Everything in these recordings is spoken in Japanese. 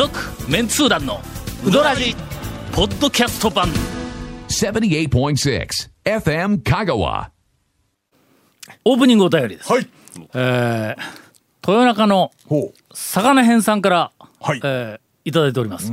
続メンツー団のウドラジポッドキャスト版78.6 FM Kagawa. オープニングお便りです、はい。えー豊中のほう。魚編さんから、はいえーいただいております、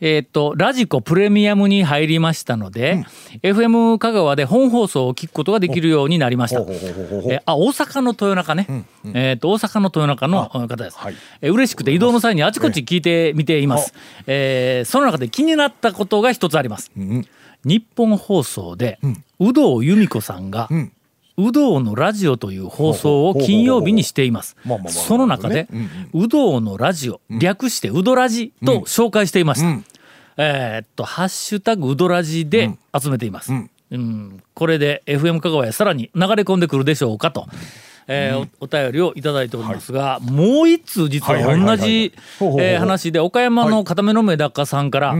えーっとラジコプレミアムに入りましたので、FM 香川で本放送を聞くことができるようになりました。あ大阪の豊中ね、えーっと大阪の豊中の方です、はい。えー嬉しくて移動の際にあちこち聞いてみています、えー。その中で気になったことが一つあります、日本放送で、有働由美子さんが、ん。有働のラジオという放送を金曜日にしています。その中で有働のラジオ略してウドラジと紹介していました、えーっと「ハッシュタグウドラジ」で集めています、うん。これで FM 香川へさらに流れ込んでくるでしょうかと。えーおお便りをいただいておりますが、もう一通実ははいはいはいはい。同じ話で岡山の片目のメダカさんから、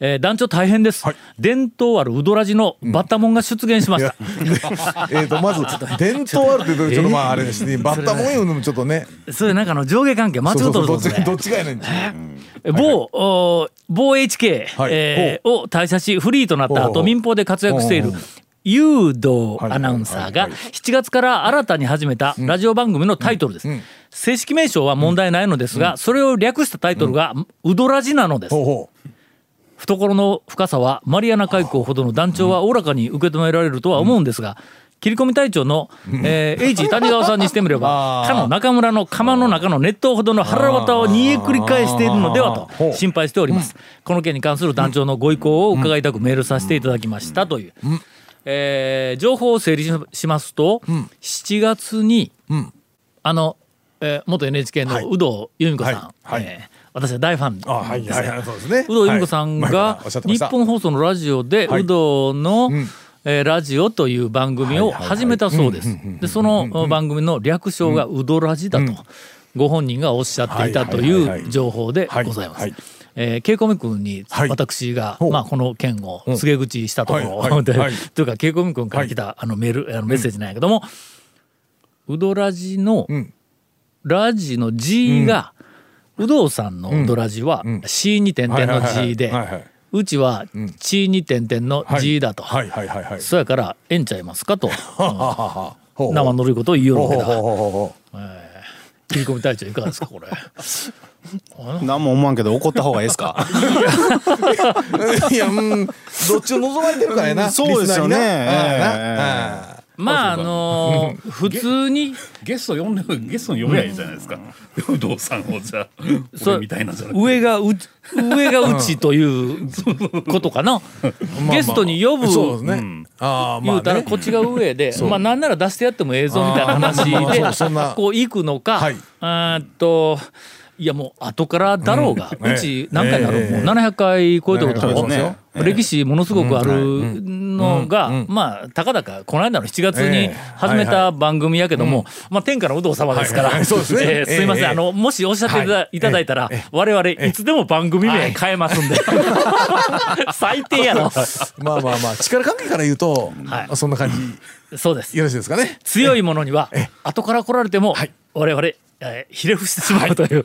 えー団長大変です、はい。伝統あるウドラジのバッタモンが出現しました、えっと、まず、伝統あるってちょっとまあ、あれですね、バッタモン言うのもちょっとね。それなんかの上下関係間違っとるぞどっち、どっちがやねん。某、お某 HK、はい。えーを退社しフリーとなった後ほうほう。民放で活躍しているほうほ誘導アナウンサーがはいはいはい7月から新たに始めたラジオ番組のタイトルです。正式名称は問題ないのですが、それを略したタイトルが「ウドラジ」なのです。懐の深さはマリアナ海溝ほどの団長はおおらかに受け止められるとは思うんですが、切り込み隊長の、えー、H 谷川さんにしてみればかの中村の釜の中の熱湯ほどの腹渡を煮え繰り返しているのではと心配しております、この件に関する団長のご意向を伺いたくメールさせていただきましたという、えー情報を整理ししますと、7月に、あの、えー元 NHK の有働由美子さん、はい。はい。えー私は大ファンですう。あ、はい、はい、はい、そうですね。有働由美子さんはいが日本放送のラジオではい。有働のえーラジオという番組を始めたそうです。でその番組の略称がウドラジだとご本人がおっしゃっていたとはいう情報でございます。えー、ケイコミ君にはい。私が、まあ、この件を告げ口したところ、ではいというかケイコミ君から来た、あのメールあのメッセージなんやけども、ウドラジの、ん。ラジの G が、有働さんのウドラジは C に点々の G ではいはいはい。はいはい。うちは地に点々の G だと、はい、はい、はい、はい。そやからええんちゃいますかと。はははほう生のるいことを言いよるわけだ。切り込み隊長いかがですかこれ。何も思わんけど怒った方がいいですか？う。いや、うん、どっちを望まれてるからやな。そうですよね。ええまああのー 普通に。ゲスト呼んでゲストに呼べばいいじゃないですか。不動産をじゃあみたいな。上がう上がうちということかな。ゲストに呼ぶそうですね。あ言うたら。こっちが上で、まあなんなら出してやっても映像みたいな話で こう行くのか、はい。あーっといやもう後からだろうが、うちええ何回だろう、ええもう700回超えてることだろそうですね。歴史ものすごくあるのが、まあたかだかこの間の7月にええ。始めた番組やけども、まあ天下の有働様ですから、はいはい。そうですね。えーすいません、ええ。あのもしおっしゃっていただい。ただいたら、我々いつでも番組名変えますんで、最低やろまあまあまあ、力関係から言うとはい、そんな感じ、そうです。よろしいですかね。強いものには後から来られても我々、えーひれ伏してしまうという、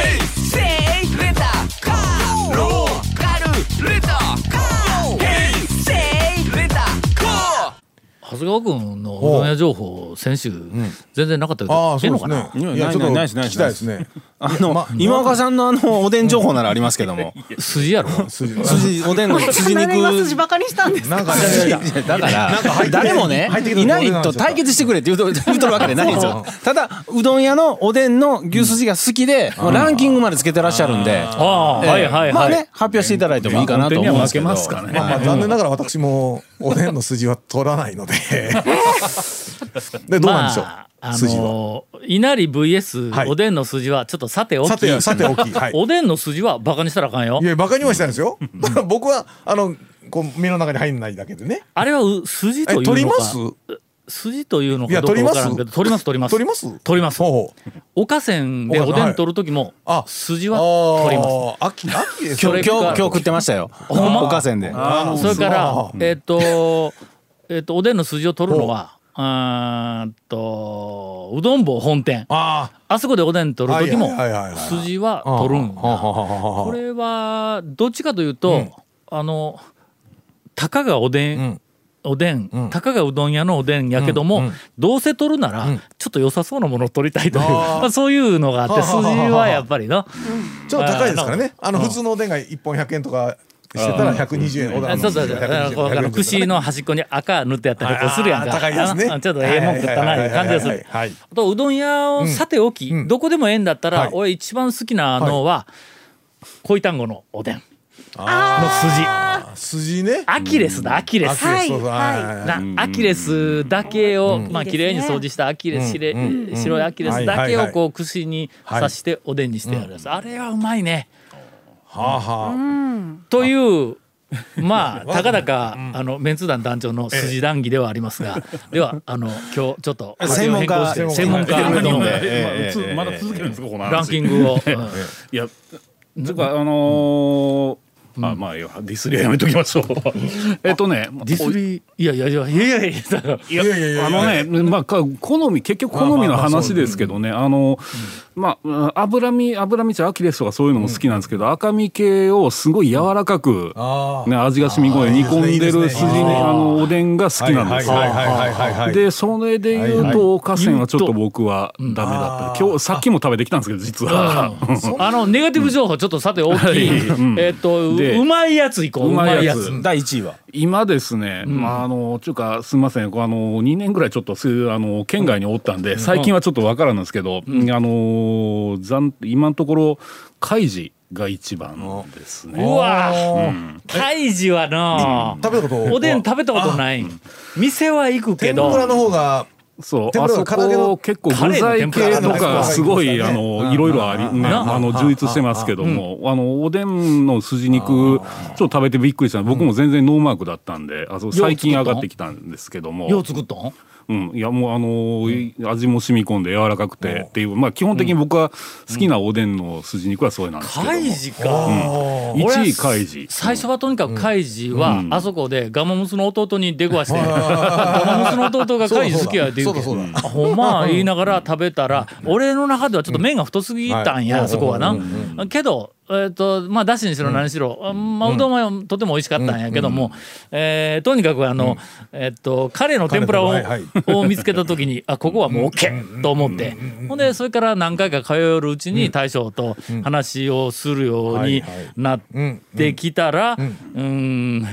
長谷川君のうどん屋情報先週全然なかったけど、ああ、そうですねな？いやちょっと聞きたいですね。あの、今岡さんのあのおでん情報ならありますけども。筋やろ。筋。筋おでんの 筋肉筋バカにしたんですか？なんかね、だから誰もねいないと対決してくれって言うと言うとるわけでないんですよ。ただうどん屋のおでんの牛すじが好きでもうランキングまでつけてらっしゃるんで。ええ。はいはいはい、まあね発表していただいてもいいかなと思うんですけど。まあまあ残念ながら私もおでんの筋は取らないので。で、どうなんでしょう？まあ、あ。の稲荷 VS はい。おでんの筋はちょっとさておき、さて、さておき。はい。おでんの筋はバカにしたらあかんよ。いや、バカにはしたんですよ。僕は、あの、こう目の中に入んないだけでね。あれはう筋とえいうのか。取ります？筋というのいやかどうかわからんけ取ど取ります取ります。取ります？取ります。おかせんでおでん取る時もあ筋は取ります。秋秋です 今日今日食ってましたよ。おかせんで。それからあ、えっ、と、えっ、と、おでんの筋を取るのは、あーっと、うどん坊本店。ああそこでおでん取る時も筋は取るんだ。これは、どっちかというと、あの、たかがおでん、おでん、たかがうどん屋のおでんやけども、どうせ取るなら、ちょっと良さそうなものを取りたいという、まあ、そういうのがあって、筋はやっぱりの、ちょっと高いですからね。あの普通のおでんが1本100円とかしてたら120円。おでんのそうそうそう。串の端っこに赤塗ってやったりこうするやんか。高いですね。ちょっとええもん食ったないう感じがす。る。はい。あとうどん屋をさておき、どこでもええんだったら、はい。俺一番好きなのは、恋単語のおでん。の筋。筋ね。アキレスだ、アキレス。アキレス。だけを、まあ綺麗に掃除したアキレス、白い白いアキレスだけをこう串に刺しておでんにしてあるやつ、あれはうまいね。はあはあ。というまあ たかだかあのメンツ団団長の筋談義ではありますが ではあの今日ちょっと専門家。専門家。のまだ続けるんですかこの話。ランキングを、うん。いやつうかあのーあまあいいやディスりはやめときましょう。えっとねディスリいやいやいやいやいやいやだからいやあのね、まあ、か好み結局好みの話ですけどね、あの、まあ。うん脂身脂身茶アキレスとかそういうのも好きなんですけど、赤身系をすごい柔らかく、あね、味が染み込んで煮込んでいいですねる筋にあのおでんが好きなんですよ。でそれで言うとおかせんはちょっと僕はダメだった、今日さっきも食べてきたんですけど実は、あのネガティブ情報ちょっとさて大きい、えっとうで。うまいやついこう。ううまいやつ。まいやつ。第1位は。今ですね、まああのちゅうかすみません。こうあの2年ぐらいちょっとすあの県外におったんで、最近はちょっとわからんですけど、あの残今のところ海事が一番ですね。うわカイジはな食べたことおでん食べたことない。店は行くけど。天ぷらの方がそう。あそこ結構具材系とかすごいあのいろいろありねなあの充実してますけども。あのおでんの筋肉ちょっと食べてびっくりした僕も全然ノーマークだったんであそう最近上がってきたんですけども。よう作ったん？うん、いやもうあのー味も染み込んで柔らかくてっていう。まあ基本的に僕は好きなおでんの筋肉はそれなんですけども、カイジか、俺は1位海事最初はとにかくカイジは、あそこでガマムスの弟に出くわして、ガマムスの弟がカイジ好きやって言うけそうだそうだ。あほんま？言いながら食べたら、俺の中ではちょっと麺が太すぎたんや、そこはな。けどえっとまあだしにしろ何しろ、あまあ、うどんはとても美味しかったんやけども、えーとにかくあの、えっとカレーの天ぷらを,、を見つけた時にあここはもう OK と思って、ほんでそれから何回か通えるうちに大将と話をするようになってきたら、うん。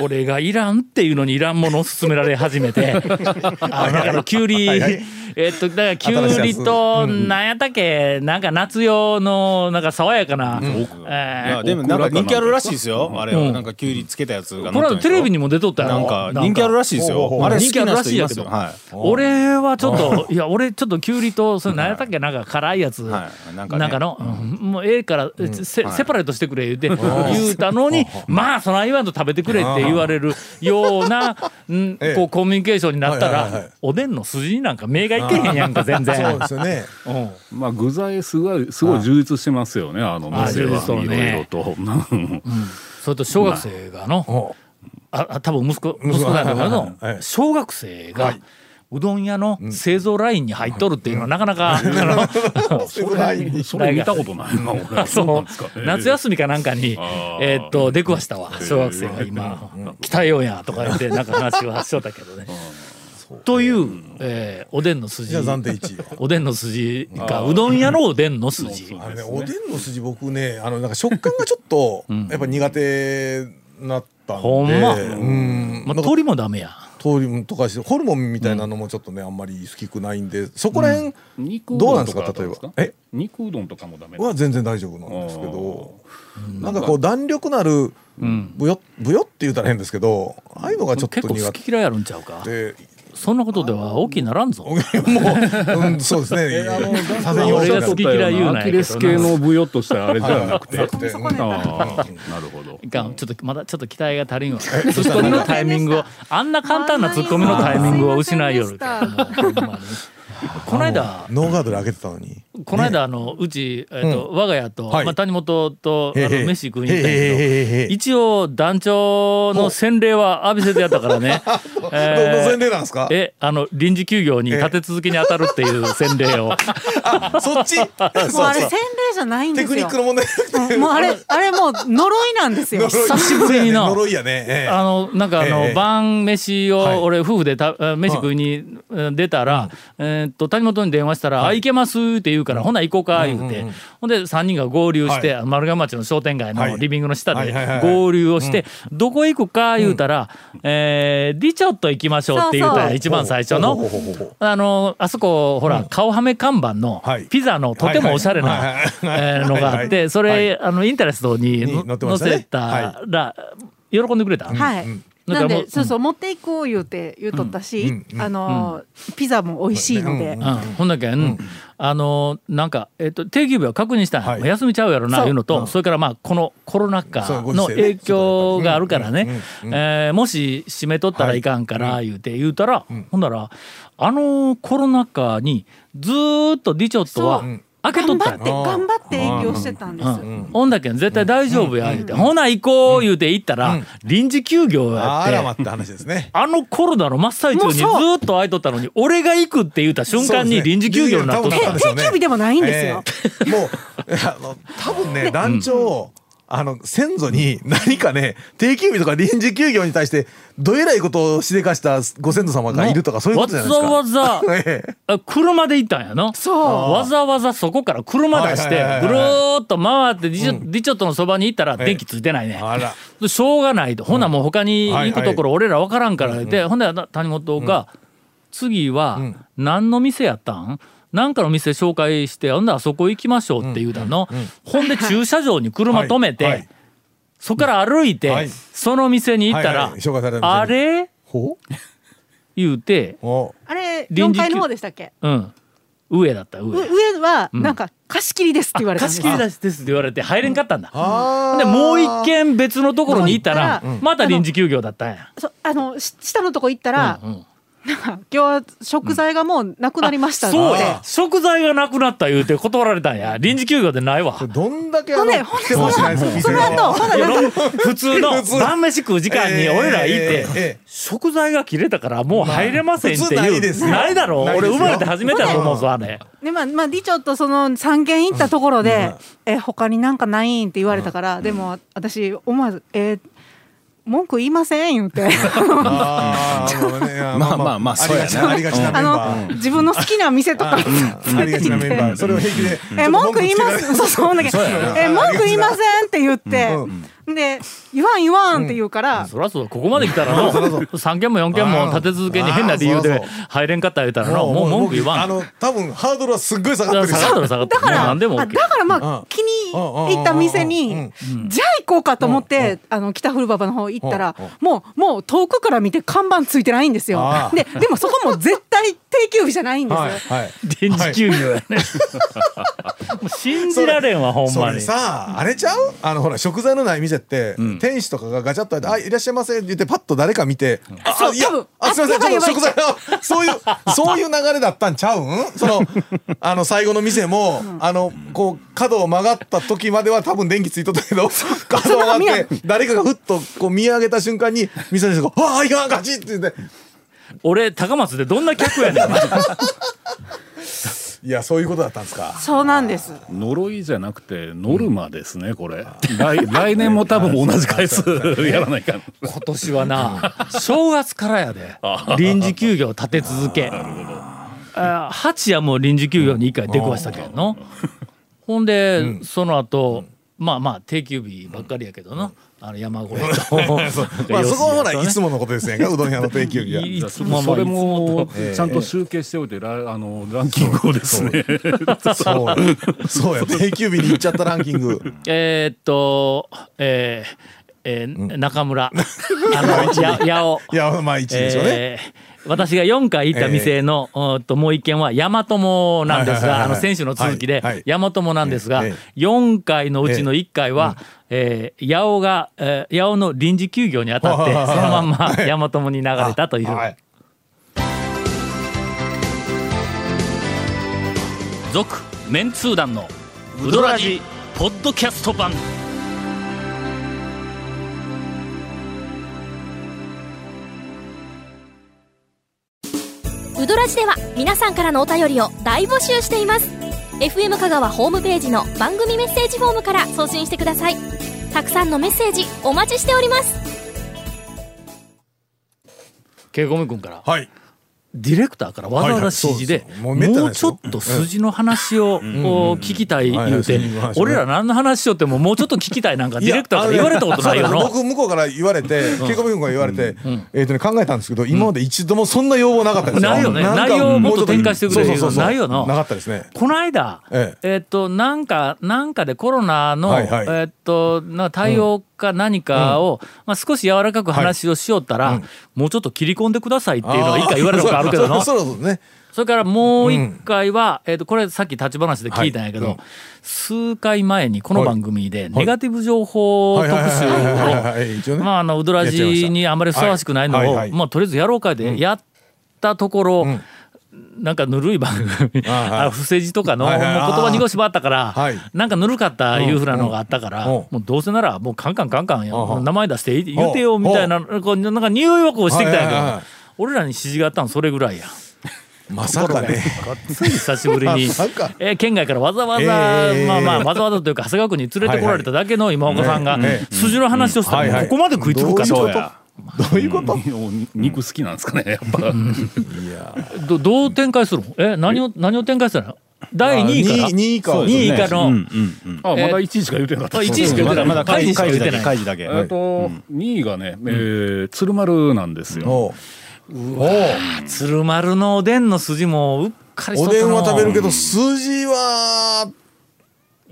俺がいらんっていうのにいらんものを勧められ始めて あなんかあのきゅうり、えっとだからきゅうりとなんやったっけなんか夏用のなんか爽やかな、いえーやでもなんか人気あるらしいですよ。あれうん。はなんかきゅうりつけたやつがこの間テレビにもも出とったよなんか人気あるらしいですよ。あれ好きな人いますよ。はい。俺はちょっといや俺ちょっときゅうりとそれ何やったっけ？なんか辛いやつ、はい。なんかね。なんかの、うん。もうええから、セセパレートしてくれ言うて言うたのにまあその言わんと食べてくれって言われるような、んええ。こうコミュニケーションになったら、はいはいはいはい。おでんの筋になんか目がいけへんやんか全然。そうですよね。うん。まあ具材すごいすごい充実してますよねあのあ店は。いろいねろと。それと小学生がの、ああ多分息子息子なんだけどの小学生が、うどん屋の製造ラインに入っとるっていうのはなかなか、それ見たことないな夏休みかなんかにえー。っと出くわしたわ。小学生が今「鍛えようや」とか言ってなんか話はしとったけどね。という、えーおでんの筋。じゃあ暫定1位は。おでんの筋がうどん屋のおでんの筋。あれねおでんの筋僕ねあのなんか食感がちょっとやっぱ苦手なったんで。ほんま。うん。まあ、なんか鳥もダメや。鶏とかしてホルモンみたいなのもちょっとねあんまり好きくないんでそこら辺肉うどうなんですか？か？例えば。え？え肉うどんとかもダメは全然大丈夫なんですけど。なんかこう弾力のあるぶよぶよって言ったら変ですけどああいうのがちょっと結構苦好き嫌いあるんちゃうか？手そんなことでは大きにならんぞ。もう、うん、そうですね。させんよう俺が好き嫌い言うなアキレス系のブヨっとしたあれじゃなくて。なくてうんああ、なるほど。いかんちょっとまだちょっと期待が足りんわ。ツッコミのタイミングをあんな簡単なツッコミのタイミングを失いよるこの間ノーガードで開けてたのに。この間あのうちえっと我が家とはい。まあ谷本とあの飯食いに行ったんけいど一応団長の洗礼は浴びせてやったからね。どえーの洗礼なんですか？えあの臨時休業に立て続けに当たるっていう洗礼を。そっち？もうあれ洗礼じゃないんですよ。テクニック。の問題。うんもうあれ、あれもう呪いなんですよ。久しぶりにな呪いやね。ええ。あのなんかあの、ええ。晩飯はい。を俺夫婦でたあ飯食いにうん出たら、えーっと谷本に電話したら「あ行けます」って言うから「ほな行こうか」言うて、ほんで3人が合流して、丸亀町の商店街はい。のリビングの下ではいはいはいはい。合流をして「どこ行くか」言うたら「えーディチョット行きましょう」って言うたら一番最初のあのあそこほら、顔はめ看板のはい。ピザのとてもおしゃれなのがあっはい。てそれ、あのインタレストに載せたら喜んでくれた？はい。なんで、そうそう、持っていこう言うて言うとったし、あの、ピザも美味しいので。うん、ほんだけん、あのなんか、えっと定休日は確認したん休みちゃうやろないう。のと、それからまあこのコロナ禍の影響があるからねえーもし閉めとったらいかんから言うて言うたら、ほんならあのコロナ禍にずーっとディチョットは開けとった頑張って、頑張って営業してたんです。うん、ほんだけん絶対大丈夫や言うて、ほな行こう言うて行ったら、臨時休業やって。あらまって話ですね。あのコロナの真っ最中にずっと空いとったのに俺が行くって言った瞬間に臨時休業になっとった。定休日でもないんですよ。ええもうあの多分ね団長、あの先祖に何かね定休日とか臨時休業に対してどえらいことをしでかしたご先祖様がいるとかそういうことじゃないですか。わざわざ車で行ったんやな。そう。わざわざそこから車出してぐるーっと回ってディチョ,、ットのそばに行ったら電気ついてないね、あら。でしょうがないと。ほなもう他に行くところ俺ら分からんから言って、ほんで谷本が、次は何の店やったん？なんかの店紹介してほんであそこ行きましょうって言うたの、ほんで駐車場に車止めて、はい。はいそこから歩いて、はい。その店に行ったら、はいはいあれ？ほ言うて、あれ、4臨時休階の方でしたっけ？うん、上だったう上。上は、なんか、貸し切りですって言われたんです貸し切りですって言われて入れんかったんだ。あー。でもう一軒別のところに行ったらうん。また臨時休業だったんや。そあの、し下のとこ行ったら、うんうん今日は食材がもうなくなりました。そうや食材がなくなった言うて断られたんや。臨時休業でないわ。どんだけあの来てほしないですかその後、ほ 普通の晩飯食う時間に俺ら行ってええええ食材が切れたからもう入れませんって普通ないいうですよないだろ俺生まれて初めてだと思うぞあれ。で、まあ、まあ、リチョットその3軒行ったところで、え、他になんかないんって言われたから、でも、私、思わず、えー文句言いません言うて。あまあまあまあそうやなありがちなありがちな。メあンバー。の、自分の好きな店とか、ありがちなメンバー。それを平気でえ、文句言います。そうそう、だけどえ、文句言いませんって言って、で、言わん言わんって言うから、そりゃそうだここまで来たらの3件も4件も立て続けに変な理由で入れんかった言うたらのもう文句言わん。あの多分ハードルはすっごい下がってる。下がったら下がっただから、OK だからまうん。あ、気に入った店に、じゃあ行こうかと思って、あの、北古馬場の方行ったらうん。うん、もう、もう遠くから見て看板ついてないんですよ。で、でもそこも絶対定休日じゃないんです。はいはい。臨時休業やね。もう信じられんわほんそれまにさあれちゃう？あのほら食材のない店って、店主とかがガチャッと開いて「あいらっしゃいませ」って言ってパッと誰か見て「あそういや多分あすいませんちょっと食材のそういうそういう流れだったんちゃうん？その あの最後の店も、あのこう角を曲がった時までは多分電気ついとったけど角を曲がって誰かがふっとこう見上げた瞬間に店の人が「ああいかんガチ!」って言って俺高松でどんな客やねん。いやそういうことだったんですか。そうなんです。呪いじゃなくてノルマですねこれ。来来年も多分同じ回数やらないかん今年はな正月からやで。臨時休業立て続け。あ八夜も臨時休業に1回出くわしたけんの。ほんで、その後まあまあ定休日ばっかりやけどなあの山越えと。まあそこはほら吉いつものことですやんかうどん屋の定休日は。いじゃあそれもええ。ちゃんと集計しておいてラあのランキングをですね。そう。そうや定休日に行っちゃったランキング。えーっとえーえー中村。あのや八尾いやまあ一位でしょうね。えー私が4回行った店の、おーっともう一軒は大和友なんですが、あの選手の続きではいはい。大和友なんですが、え4回のうちの1回は、えー八尾が、えー八尾の臨時休業にあたって、そのまんま大和友に流れたという。はい。続メンツー団のウドラジポッドキャスト版ウドラジでは皆さんからのお便りを大募集しています。FM 香川ホームページの番組メッセージフォームから送信してください。たくさんのメッセージお待ちしております。ケイコミ君から。はいディレクターからわざわざ指示でもうちょっと筋の話を聞きたい言うて。俺ら何の話しよってももうちょっと聞きたいなんかディレクターから言われたことないよ。な僕向こうから言われてケイコミ君から言われてえっとね考えたんですけど今まで一度もそんな要望なかったですないよね。内容をもっと展開してくれそうそうそうそう。ないよな。なかったですね。この間、ええ。っと、なんか、なんかでコロナの、えっと、な対応か何かを、まあ、少し柔らかく話をしよったら、もうちょっと切り込んでくださいっていうのは一回言われることあるけどな。それからもう一回は、えっと、これさっき立ち話で聞いたんやけど、はい。うん数回前にこの番組でネガティブ情報特集はいはいはいはい。を、まあ、あの、ウドラジにあんまりふさわしくないのを、はい。はいはいまあ、とりあえずやろうかでやったところ、なんかぬるい番組、あ不正字とかの、言葉濁しばったから、はい。なんかぬるかったいうふうなのがあったから、うん。もうどうせならもうカンカンカンカン名前出して言うてよみたいな、こうなんか匂いはこうしてきたんやけど、俺らに指示があったのそれぐらいや。まさかね。つい久しぶりに えー県外からわざわざ、えーまあまあわざわざというか長谷川君に連れてこられただけの今岡さんがええ筋の話をしたら、ここまで食いつくかとどういうこと？肉好きなんですかねやっぱ。どどう展開するの？え何を何を展開するの？第2位から？2位か。2位以下の、うんうんあまだ1位しか言うてなかった。あ1位しか言ってない。まだ開示しか言ってない。開示だけ。開示だけえっと2位がねえー鶴丸なんですよ。おう。おう。鶴丸のおでんの筋もうっかりしとおったのでんは食べるけど数字は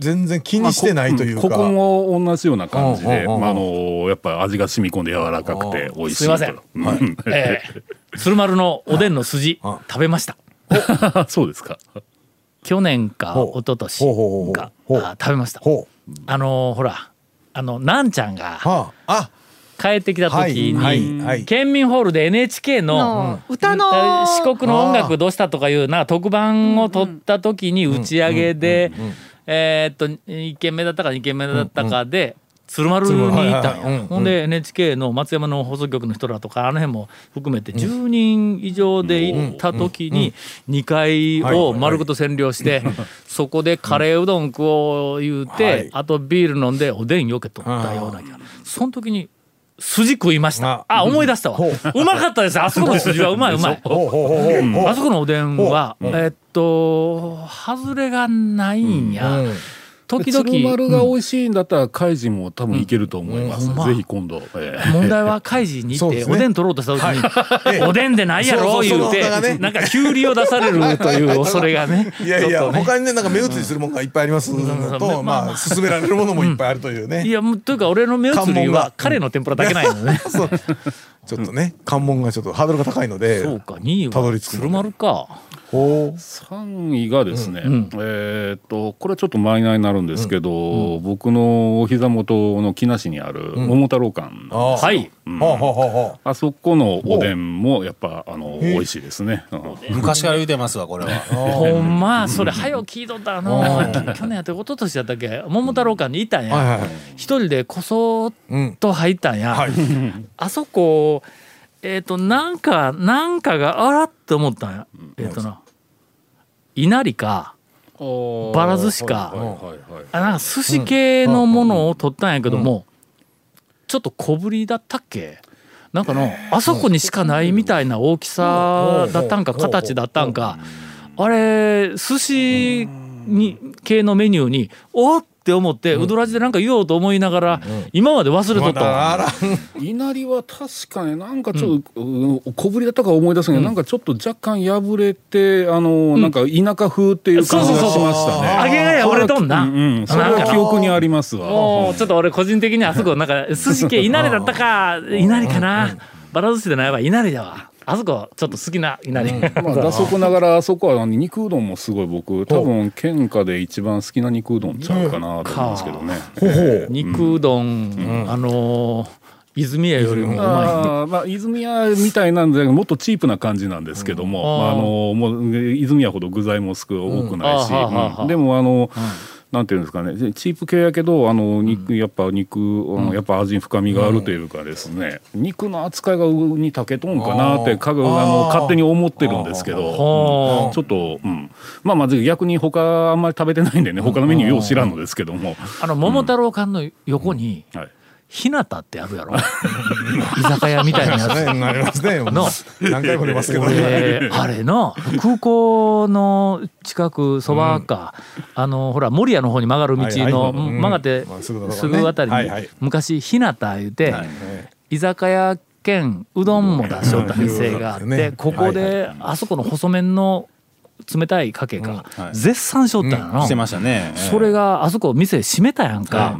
全然気にしてないというか、ここも同じような感じで、うんうんうん。まあ、あのやっぱ味が染み込んで柔らかくて美味しいすいません。とうん。えー鶴丸のおでんの筋あ食べました。そうですか。去年か一昨年ほうほうほうほう。かほう。あ食べました。あのーほらあのなんちゃんがはあ。帰ってきた時はいはいにはい。県民ホールで NHK のの歌の四国の音楽どうしたとかいうな特番を撮った時に打ち上げでえーっと1軒目だったか2軒目だったかで鶴丸に行ったんはいはいはい。うんうん。やほんで NHK の松山の放送局の人らとかあの辺も含めて10人以上で行った時に2階を丸ごと占領して そこでカレーうどん食おう言うはい。てあとビール飲んでおでんよけとったような気が。その時に筋食いました。あ思い出したわ。う。まかったです。あそこの筋はうまいうまい。あそこのおでんは、えっと、外れがないんや。うん時々、鶴丸が美味しいんだったらカイジも多分いけると思います、うんほんま。ぜひ今度、えー問題は開示に行って、ね。おでん取ろうとした時に、ええ。おでんでないやろ言うてその他がね。なんかきゅうりを出されるという 恐れがねいやいや、ね。他にねなんか目移りするものがいっぱいありますのと、うん。まあ勧められるものもいっぱいあるというね、いやもうというか俺の目移り関門がは彼の天ぷらだけないのね、ちょっとね関門がちょっとハードルが高いのでそうか2位たどはり着くまで。鶴丸か3位がですね、んえーっとこれはちょっとマイナーになるんですけど、僕のお膝元の木梨にある桃太郎館、ああはい。あそこのおでんもやっぱあのえ。美味しいですね、うん。昔から言うてますわこれは。ほんまそれ早う聞いとったの去年やって一昨年やったっけ？桃太郎館にいたんや、うはいはいはい。一人でこそっうんと入ったんや、はい。あそこえっ、となんかなんかがあらって思ったんや、えっ、とな。稲荷かばら寿司か。あなんか寿司系のものを取ったんやけども、ちょっと小ぶりだったっけ？なんかのあそこにしかないみたいな大きさだったんかうん。形だったんか。あれ寿司に系のメニューにおっって思ってうどらじでなんか言おうと思いながら今まで忘れとまったわだあら稲荷は確かねなんかちょっと、うん。小ぶりだったか思い出すけど、なんかちょっと若干破れてあの、なんか田舎風っていう感じがしましたね。揚げが破れとんな。うんうん、それは記憶にありますわ。もうちょっと俺個人的にあそこなんか寿司系稲荷だったか稲荷かな。ばら寿司でないわ稲荷だわあそこちょっと好きな稲荷、まあ、打足ながらあそこは肉うどんもすごい僕多分県下で一番好きな肉うどんちゃうかなと思うんですけどね。えー。肉うどん、あのー泉屋よりもうまあーまあ、泉屋みたいなんでもっとチープな感じなんですけども、まあ、あのもう泉屋ほど具材も少多くないし、うんうん。でもあの、なんていうんですかね。チープ系やけどあの肉、やっぱ肉、うん。やっぱ味に深みがあるというかですね、肉の扱いがうにたけとんかなってかぐあの勝手に思ってるんですけど、ちょっと、うん、まあまず逆に他あんまり食べてないんでね他のメニューよう知らんのですけども、あの桃太郎館の横に、はい、日向ってあるやろ？居酒屋みたいなやつ。ねありますね。の何回も出ますけど俺ねあれの空港の近くそばか、あのほら守谷の方に曲がる道の、はいはい。うん曲がってまあすぐあたりに、はいはい。昔日向言うて、居酒屋兼うどんも出しとった店があって、うん。ねここで、あそこの細麺の冷たいかけが絶賛しとったんやな、してましたね。それがあそこ店閉めたやんか、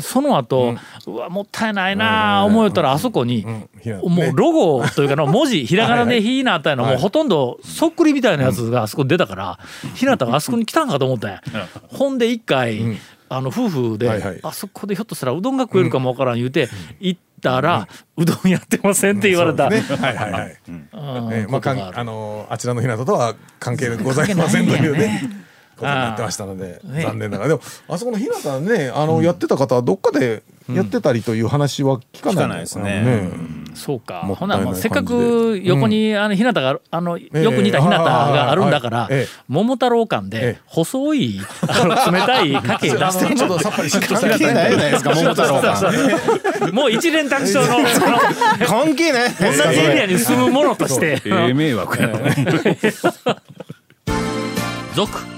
その後、うわもったいないなあ思うたらあそこに、ひなもうロゴというかの 文字ひらがなで「ひなた」やのもうほとんどそっくりみたいなやつがあそこに出たからひなたがあそこに来たんかと思ったんや。ほんで一回あの夫婦であそこでひょっとしたらうどんが食えるかもわからん言うて行ったらうどんやってませんって言われた。そうですね。はいはいはい。うん。えーまあのあちらの日向とは関係ございませんというねことになってましたのでね。残念ながら。でもあそこの日向ねあのやってた方はどっかでやってたりという話は聞かない聞かないですね。そうか。もったいないほなもうせっか感く横にあの日向があのよく似た日向があるんだからええ。桃太郎館でええ。細いあの冷たい かけ出してちょっとさっぱりしっとした関係ないじゃないですか、桃太郎が。もう一連卓上のその関係ない。同じ。エリアに住むものとして。ええ迷惑やな。続